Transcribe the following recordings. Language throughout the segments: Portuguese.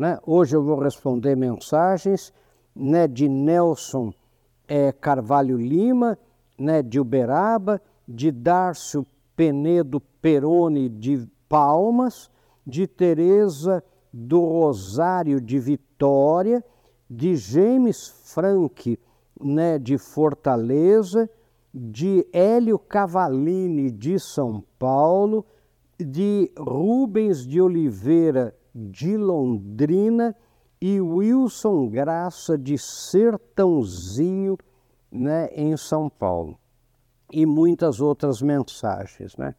Né? Hoje eu vou responder mensagens né, de Nelson é, Carvalho Lima, né, de Uberaba, de Dárcio Penedo Peroni de Palmas, de Tereza do Rosário de Vitória, de James Frank né, de Fortaleza, de Hélio Cavalini de São Paulo, de Rubens de Oliveira de Londrina e Wilson Graça de Sertãozinho, né, em São Paulo. E muitas outras mensagens, né?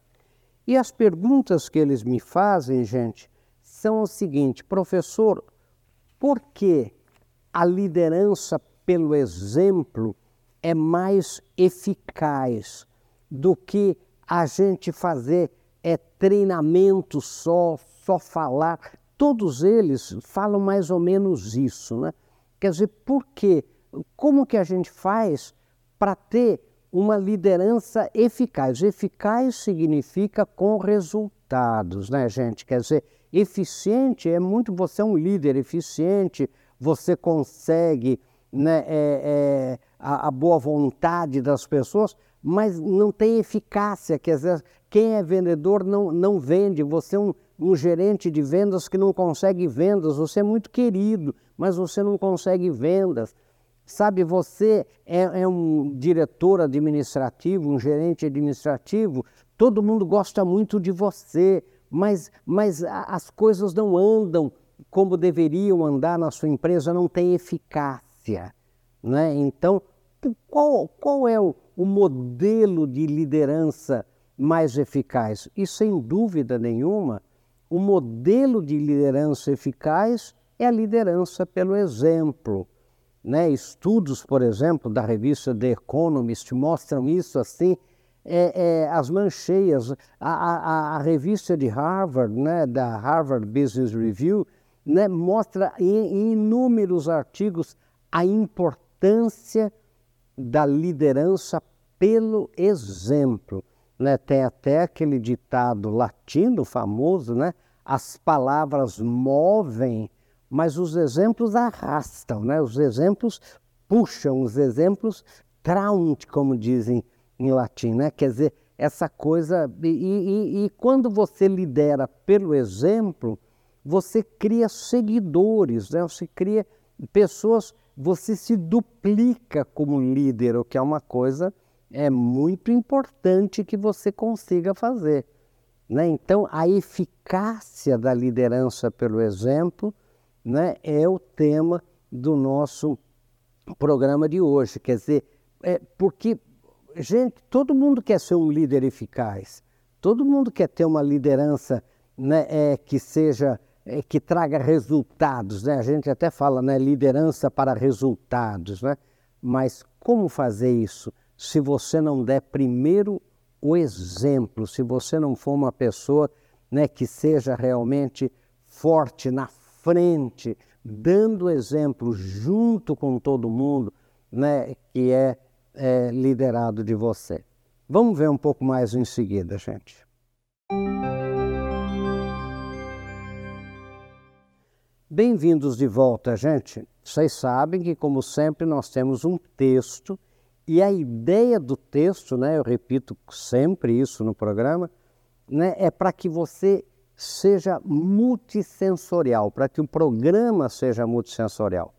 E as perguntas que eles me fazem, gente, são o seguinte: professor, por que a liderança pelo exemplo é mais eficaz do que a gente fazer é treinamento só, só falar. Todos eles falam mais ou menos isso, né? Quer dizer, por quê? Como que a gente faz para ter uma liderança eficaz? Eficaz significa com resultados, né, gente? Quer dizer, eficiente é muito você é um líder eficiente, você consegue né, é, é, a, a, boa vontade das pessoas, mas não tem eficácia. Quer dizer, quem é vendedor não, não vende. Você é um, um gerente de vendas que não consegue vendas. Você é muito querido, mas você não consegue vendas. Sabe, você é, é um diretor administrativo, um gerente administrativo, todo mundo gosta muito de você, mas, mas as coisas não andam como deveriam andar na sua empresa, não tem eficácia. Né? Então, qual, qual é o, o modelo de liderança mais eficaz? E sem dúvida nenhuma, o modelo de liderança eficaz é a liderança pelo exemplo. Né? Estudos, por exemplo, da revista The Economist mostram isso assim. É, é, as mancheias, a, a, a, revista de Harvard, né, da Harvard Business Review, né, mostra em, em inúmeros artigos a importância da liderança pelo exemplo. Né? Tem até aquele ditado latino famoso, né? as palavras movem, mas os exemplos arrastam, né? os exemplos puxam, os exemplos traunt, como dizem em latim, né? quer dizer, essa coisa. E, e, e quando você lidera pelo exemplo, você cria seguidores, né? você cria pessoas você se duplica como líder, o que é uma coisa é muito importante que você consiga fazer. Né? Então, a eficácia da liderança pelo exemplo né, é o tema do nosso programa de hoje. Quer dizer, é porque, gente, todo mundo quer ser um líder eficaz, todo mundo quer ter uma liderança né, é, que seja é, que traga resultados, né? A gente até fala, né, liderança para resultados, né? Mas como fazer isso se você não der primeiro o exemplo, se você não for uma pessoa, né, que seja realmente forte na frente, dando exemplo junto com todo mundo, né, que é, é liderado de você. Vamos ver um pouco mais em seguida, gente. Bem-vindos de volta, gente. Vocês sabem que, como sempre, nós temos um texto e a ideia do texto, né, eu repito sempre isso no programa, né, é para que você seja multissensorial, para que o programa seja multissensorial.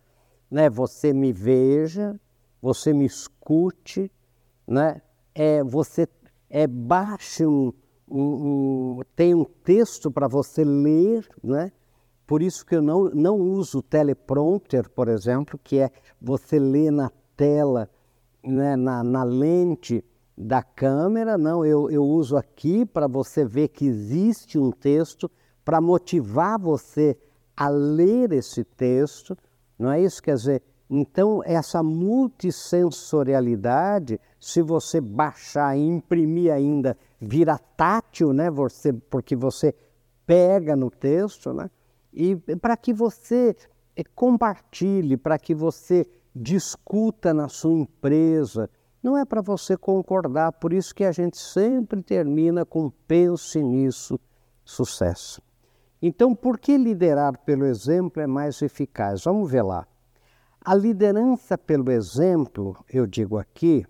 Né? Você me veja, você me escute, né? é, você é, baixe um, um, um tem um texto para você ler, né? Por isso que eu não, não uso teleprompter, por exemplo, que é você ler na tela, né, na, na lente da câmera. Não, eu, eu uso aqui para você ver que existe um texto, para motivar você a ler esse texto. Não é isso? Quer dizer, então, essa multissensorialidade, se você baixar e imprimir ainda, vira tátil, né? Você, porque você pega no texto, né? e para que você eh, compartilhe, para que você discuta na sua empresa. Não é para você concordar, por isso que a gente sempre termina com pense nisso, sucesso. Então, por que liderar pelo exemplo é mais eficaz? Vamos ver lá. A liderança pelo exemplo, eu digo aqui,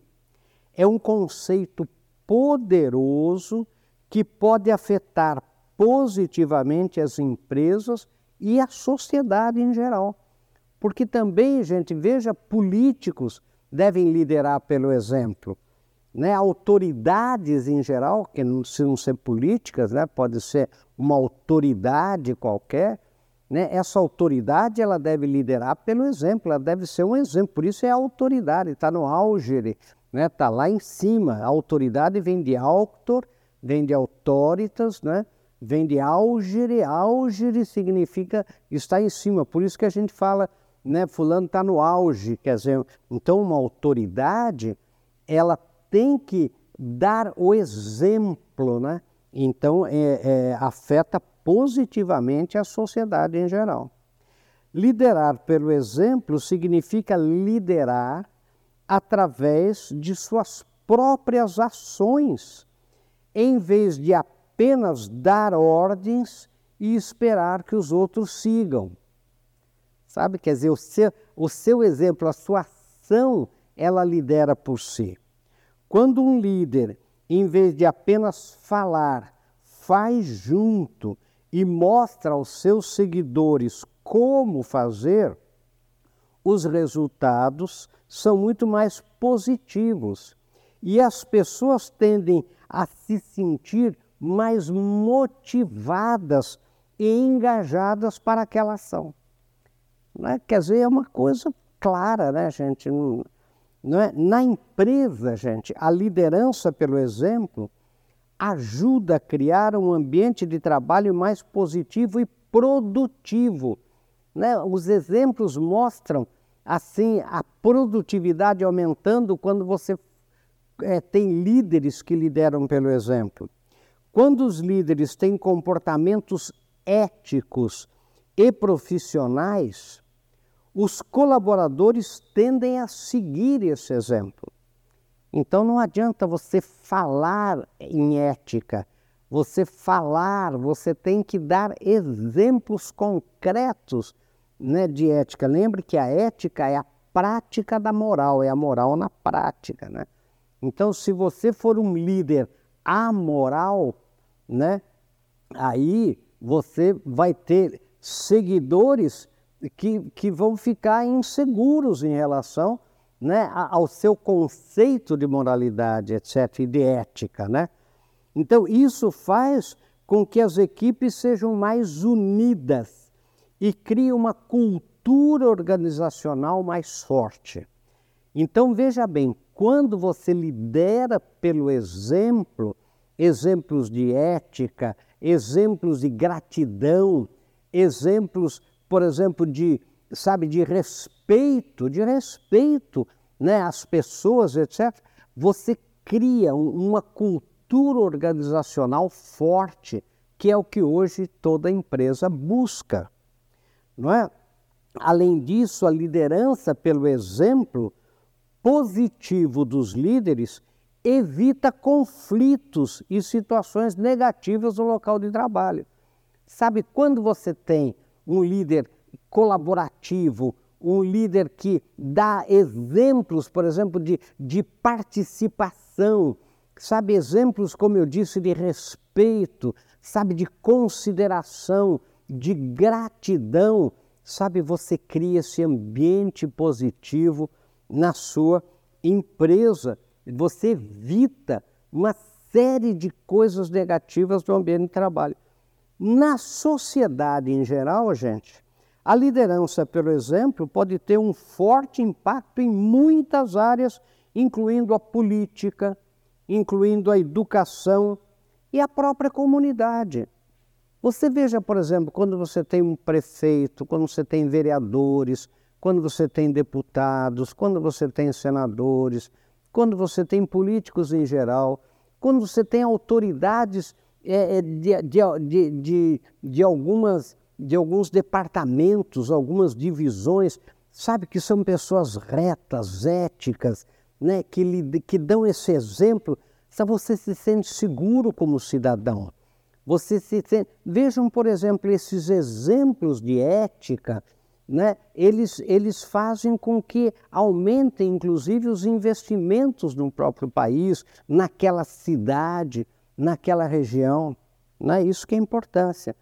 é um conceito poderoso que pode afetar positivamente as empresas e a sociedade em geral. Porque também, gente, veja, políticos devem liderar pelo exemplo. Né? Autoridades em geral, que não precisam ser políticas, né? pode ser uma autoridade qualquer, né? essa autoridade ela deve liderar pelo exemplo, ela deve ser um exemplo, por isso é autoridade, está no auge, está né? Lá em cima. A autoridade vem de autor, vem de autoritas, né? vem de augere, augere significa estar em cima, por isso que a gente fala, né, fulano está no auge, quer dizer, então uma autoridade, ela tem que dar o exemplo, né? Então é, é, afeta positivamente a sociedade em geral. Liderar pelo exemplo significa liderar através de suas próprias ações, em vez de apenas dar ordens e esperar que os outros sigam. Sabe? Quer dizer, o seu, o seu exemplo, a sua ação, ela lidera por si. Quando um líder, em vez de apenas falar, faz junto e mostra aos seus seguidores como fazer, os resultados são muito mais positivos e as pessoas tendem a se sentir mais motivadas e engajadas para aquela ação. Né? Quer dizer, é uma coisa clara, né, gente? Não é? Na empresa, gente, a liderança pelo exemplo ajuda a criar um ambiente de trabalho mais positivo e produtivo. Né? Os exemplos mostram assim a produtividade aumentando quando você é, tem líderes que lideram pelo exemplo. Quando os líderes têm comportamentos éticos e profissionais, os colaboradores tendem a seguir esse exemplo. Então não adianta você falar em ética, você falar, você tem que dar exemplos concretos né, de ética. Lembre que a ética é a prática da moral, é a moral na prática. Né? Então, se você for um líder amoral, né, aí você vai ter seguidores que, que vão ficar inseguros em relação né, ao seu conceito de moralidade, etc., e de ética. Né? Então, isso faz com que as equipes sejam mais unidas e crie uma cultura organizacional mais forte. Então, veja bem, quando você lidera pelo exemplo, exemplos de ética, exemplos de gratidão, exemplos, por exemplo, de, sabe, de respeito, de respeito, né, às pessoas, etc. Você cria uma cultura organizacional forte, que é o que hoje toda empresa busca, não é? Além disso, a liderança pelo exemplo positivo dos líderes evita conflitos e situações negativas no local de trabalho. Sabe, quando você tem um líder colaborativo, um líder que dá exemplos, por exemplo, de, de participação, sabe, exemplos, como eu disse, de respeito, sabe, de consideração, de gratidão, sabe, você cria esse ambiente positivo na sua empresa, você evita uma série de coisas negativas do ambiente de trabalho. Na sociedade em geral, gente, a liderança, pelo exemplo, pode ter um forte impacto em muitas áreas, incluindo a política, incluindo a educação e a própria comunidade. Você veja, por exemplo, quando você tem um prefeito, quando você tem vereadores, quando você tem deputados, quando você tem senadores, quando você tem políticos em geral, quando você tem autoridades é, é, de, de, de, de, algumas, de alguns departamentos, algumas divisões, sabe que são pessoas retas, éticas, né, que, lhe, que dão esse exemplo, você se sente seguro como cidadão. Você se vejam, por exemplo, esses exemplos de ética, né? Eles eles fazem com que aumentem, inclusive, os investimentos no próprio país, naquela cidade, naquela região. Né? Isso que é importância.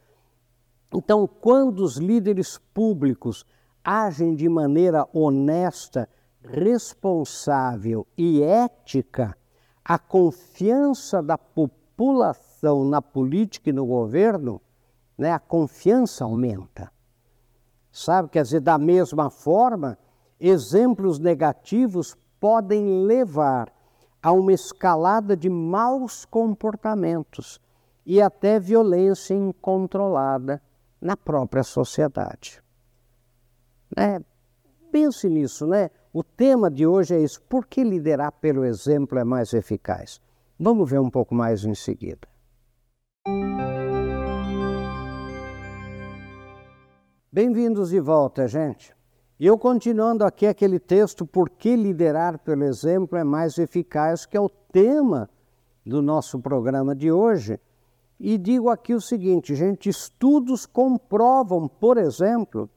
Então, quando os líderes públicos agem de maneira honesta, responsável e ética, a confiança da população na política e no governo, né, a confiança aumenta. Sabe, quer dizer, da mesma forma, exemplos negativos podem levar a uma escalada de maus comportamentos e até violência incontrolada na própria sociedade. É, pense nisso, né? O tema de hoje é isso. Por que liderar pelo exemplo é mais eficaz? Vamos ver um pouco mais em seguida. Bem-vindos de volta, gente. E eu continuando aqui aquele texto, Por que liderar pelo exemplo é mais eficaz, que é o tema do nosso programa de hoje. E digo aqui o seguinte, gente: estudos comprovam, por exemplo,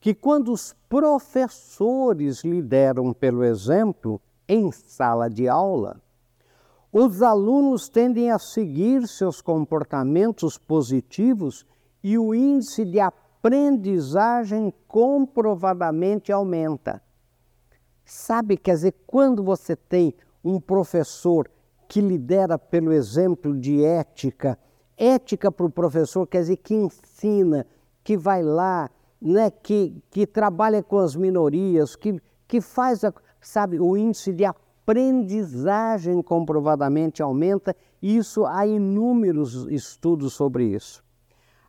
que quando os professores lideram pelo exemplo em sala de aula, os alunos tendem a seguir seus comportamentos positivos e o índice de aprendizagem comprovadamente aumenta. Sabe, quer dizer, quando você tem um professor que lidera pelo exemplo de ética, ética para o professor quer dizer que ensina, que vai lá, né, que, que trabalha com as minorias, que, que faz, a, sabe, o índice de aprendizagem comprovadamente aumenta, e isso há inúmeros estudos sobre isso.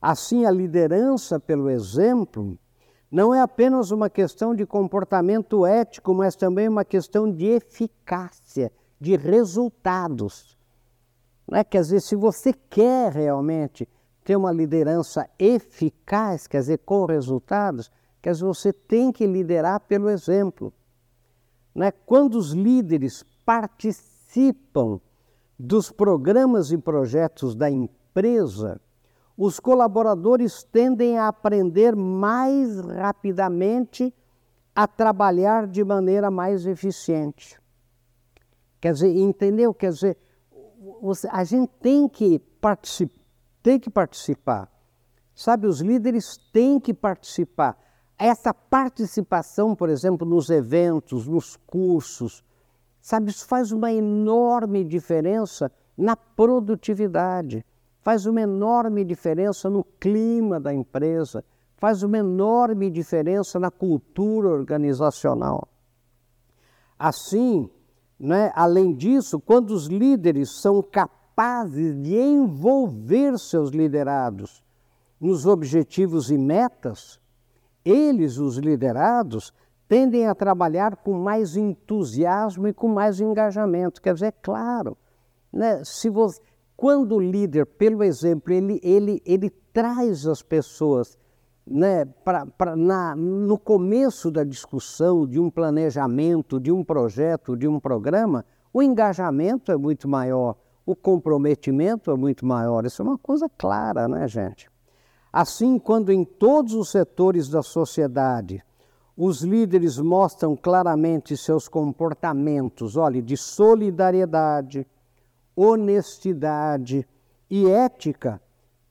Assim, a liderança pelo exemplo não é apenas uma questão de comportamento ético, mas também uma questão de eficácia, de resultados. Né? Quer dizer, se você quer realmente ter uma liderança eficaz, quer dizer, com resultados, quer dizer, você tem que liderar pelo exemplo. Né? Quando os líderes participam dos programas e projetos da empresa, os colaboradores tendem a aprender mais rapidamente a trabalhar de maneira mais eficiente. Quer dizer, entendeu? Quer dizer, a gente tem que, particip, tem que participar. Sabe, os líderes têm que participar. Essa participação, por exemplo, nos eventos, nos cursos, sabe, isso faz uma enorme diferença na produtividade, faz uma enorme diferença no clima da empresa, faz uma enorme diferença na cultura organizacional. Assim, né? Além disso, quando os líderes são capazes de envolver seus liderados nos objetivos e metas, eles, os liderados, tendem a trabalhar com mais entusiasmo e com mais engajamento. Quer dizer, é claro, né? se você, quando o líder, pelo exemplo, ele, ele, ele traz as pessoas né, pra, pra, na, no começo da discussão de um planejamento, de um projeto, de um programa, o engajamento é muito maior, o comprometimento é muito maior. Isso é uma coisa clara, né, gente? Assim, quando em todos os setores da sociedade os líderes mostram claramente seus comportamentos, olhe, de solidariedade, honestidade e ética,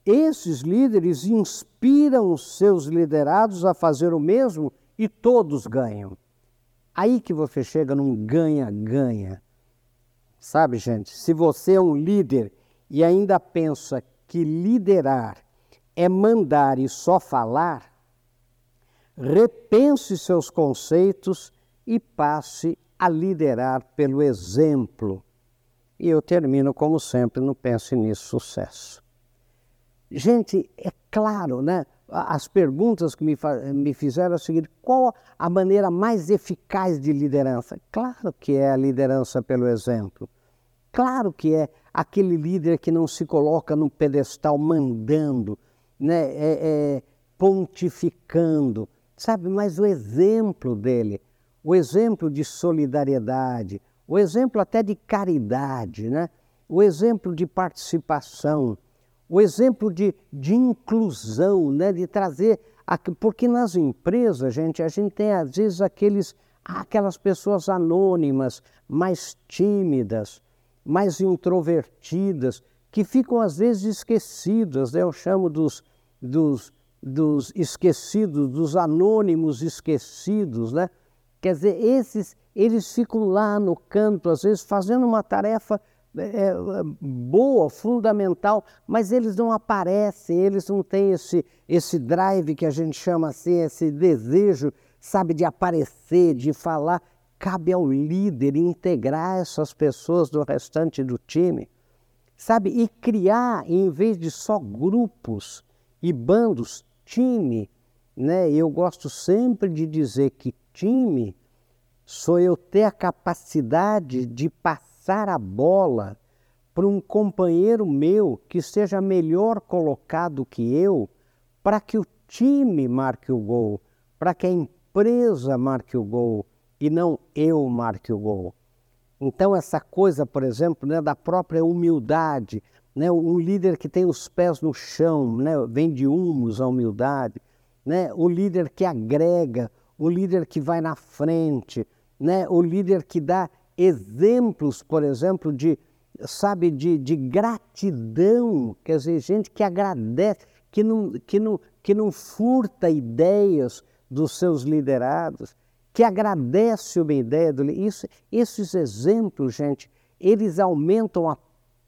esses líderes inspiram seus liderados a fazer o mesmo e todos ganham. Aí que você chega num ganha-ganha. Sabe, gente, se você é um líder e ainda pensa que liderar é mandar e só falar, repense seus conceitos e passe a liderar pelo exemplo. E eu termino, como sempre, no Pense Nisso Sucesso. Gente, é claro, né? As perguntas que me, me fizeram é o seguinte: qual a maneira mais eficaz de liderança? Claro que é a liderança pelo exemplo. Claro que é aquele líder que não se coloca no pedestal mandando, né? É, é, pontificando, sabe? Mas o exemplo dele, o exemplo de solidariedade, o exemplo até de caridade, né? o exemplo de participação o exemplo de, de inclusão, né? de trazer. Porque nas empresas, gente, a gente tem às vezes aqueles, aquelas pessoas anônimas, mais tímidas, mais introvertidas, que ficam às vezes esquecidas, né? eu chamo dos, dos, dos esquecidos, dos anônimos esquecidos, né? Quer dizer, esses, eles ficam lá no canto, às vezes fazendo uma tarefa é, é, boa, fundamental, mas eles não aparecem, eles não têm esse, esse drive que a gente chama assim, esse desejo, sabe, de aparecer, de falar. Cabe ao líder integrar essas pessoas do restante do time, sabe, e criar, em vez de só grupos e bandos, time. Né? Eu gosto sempre de dizer que time sou eu ter a capacidade de passar a bola para um companheiro meu que esteja melhor colocado que eu, para que o time marque o gol, para que a empresa marque o gol e não eu marque o gol. Então, essa coisa, por exemplo, né, da própria humildade, né, um líder que tem os pés no chão, né, vem de humus a humildade, né, o líder que agrega, o líder que vai na frente, né, o líder que dá exemplos, por exemplo, de, sabe, de, de gratidão, quer dizer, gente que agradece, que não, que, não, que não furta ideias dos seus liderados, que agradece uma ideia do isso, Esses exemplos, gente, eles aumentam a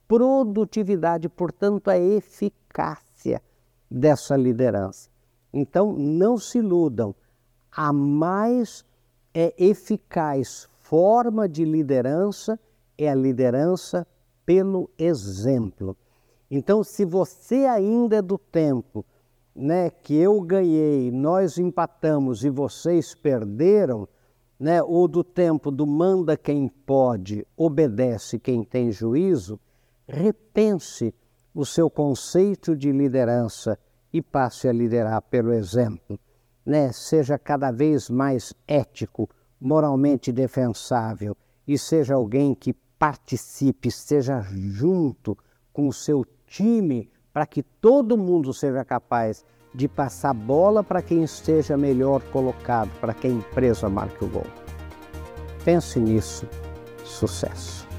produtividade, portanto, a eficácia dessa liderança. Então, não se iludam. A mais é eficaz forma de liderança é a liderança pelo exemplo. Então, se você ainda é do tempo né, que eu ganhei, nós empatamos e vocês perderam, né, ou do tempo do manda quem pode, obedece quem tem juízo, repense o seu conceito de liderança e passe a liderar pelo exemplo. Né? Seja cada vez mais ético, moralmente defensável e seja alguém que participe, esteja junto com o seu time para que todo mundo seja capaz de passar bola para quem esteja melhor colocado, para que a empresa marque o gol. Pense nisso. Sucesso!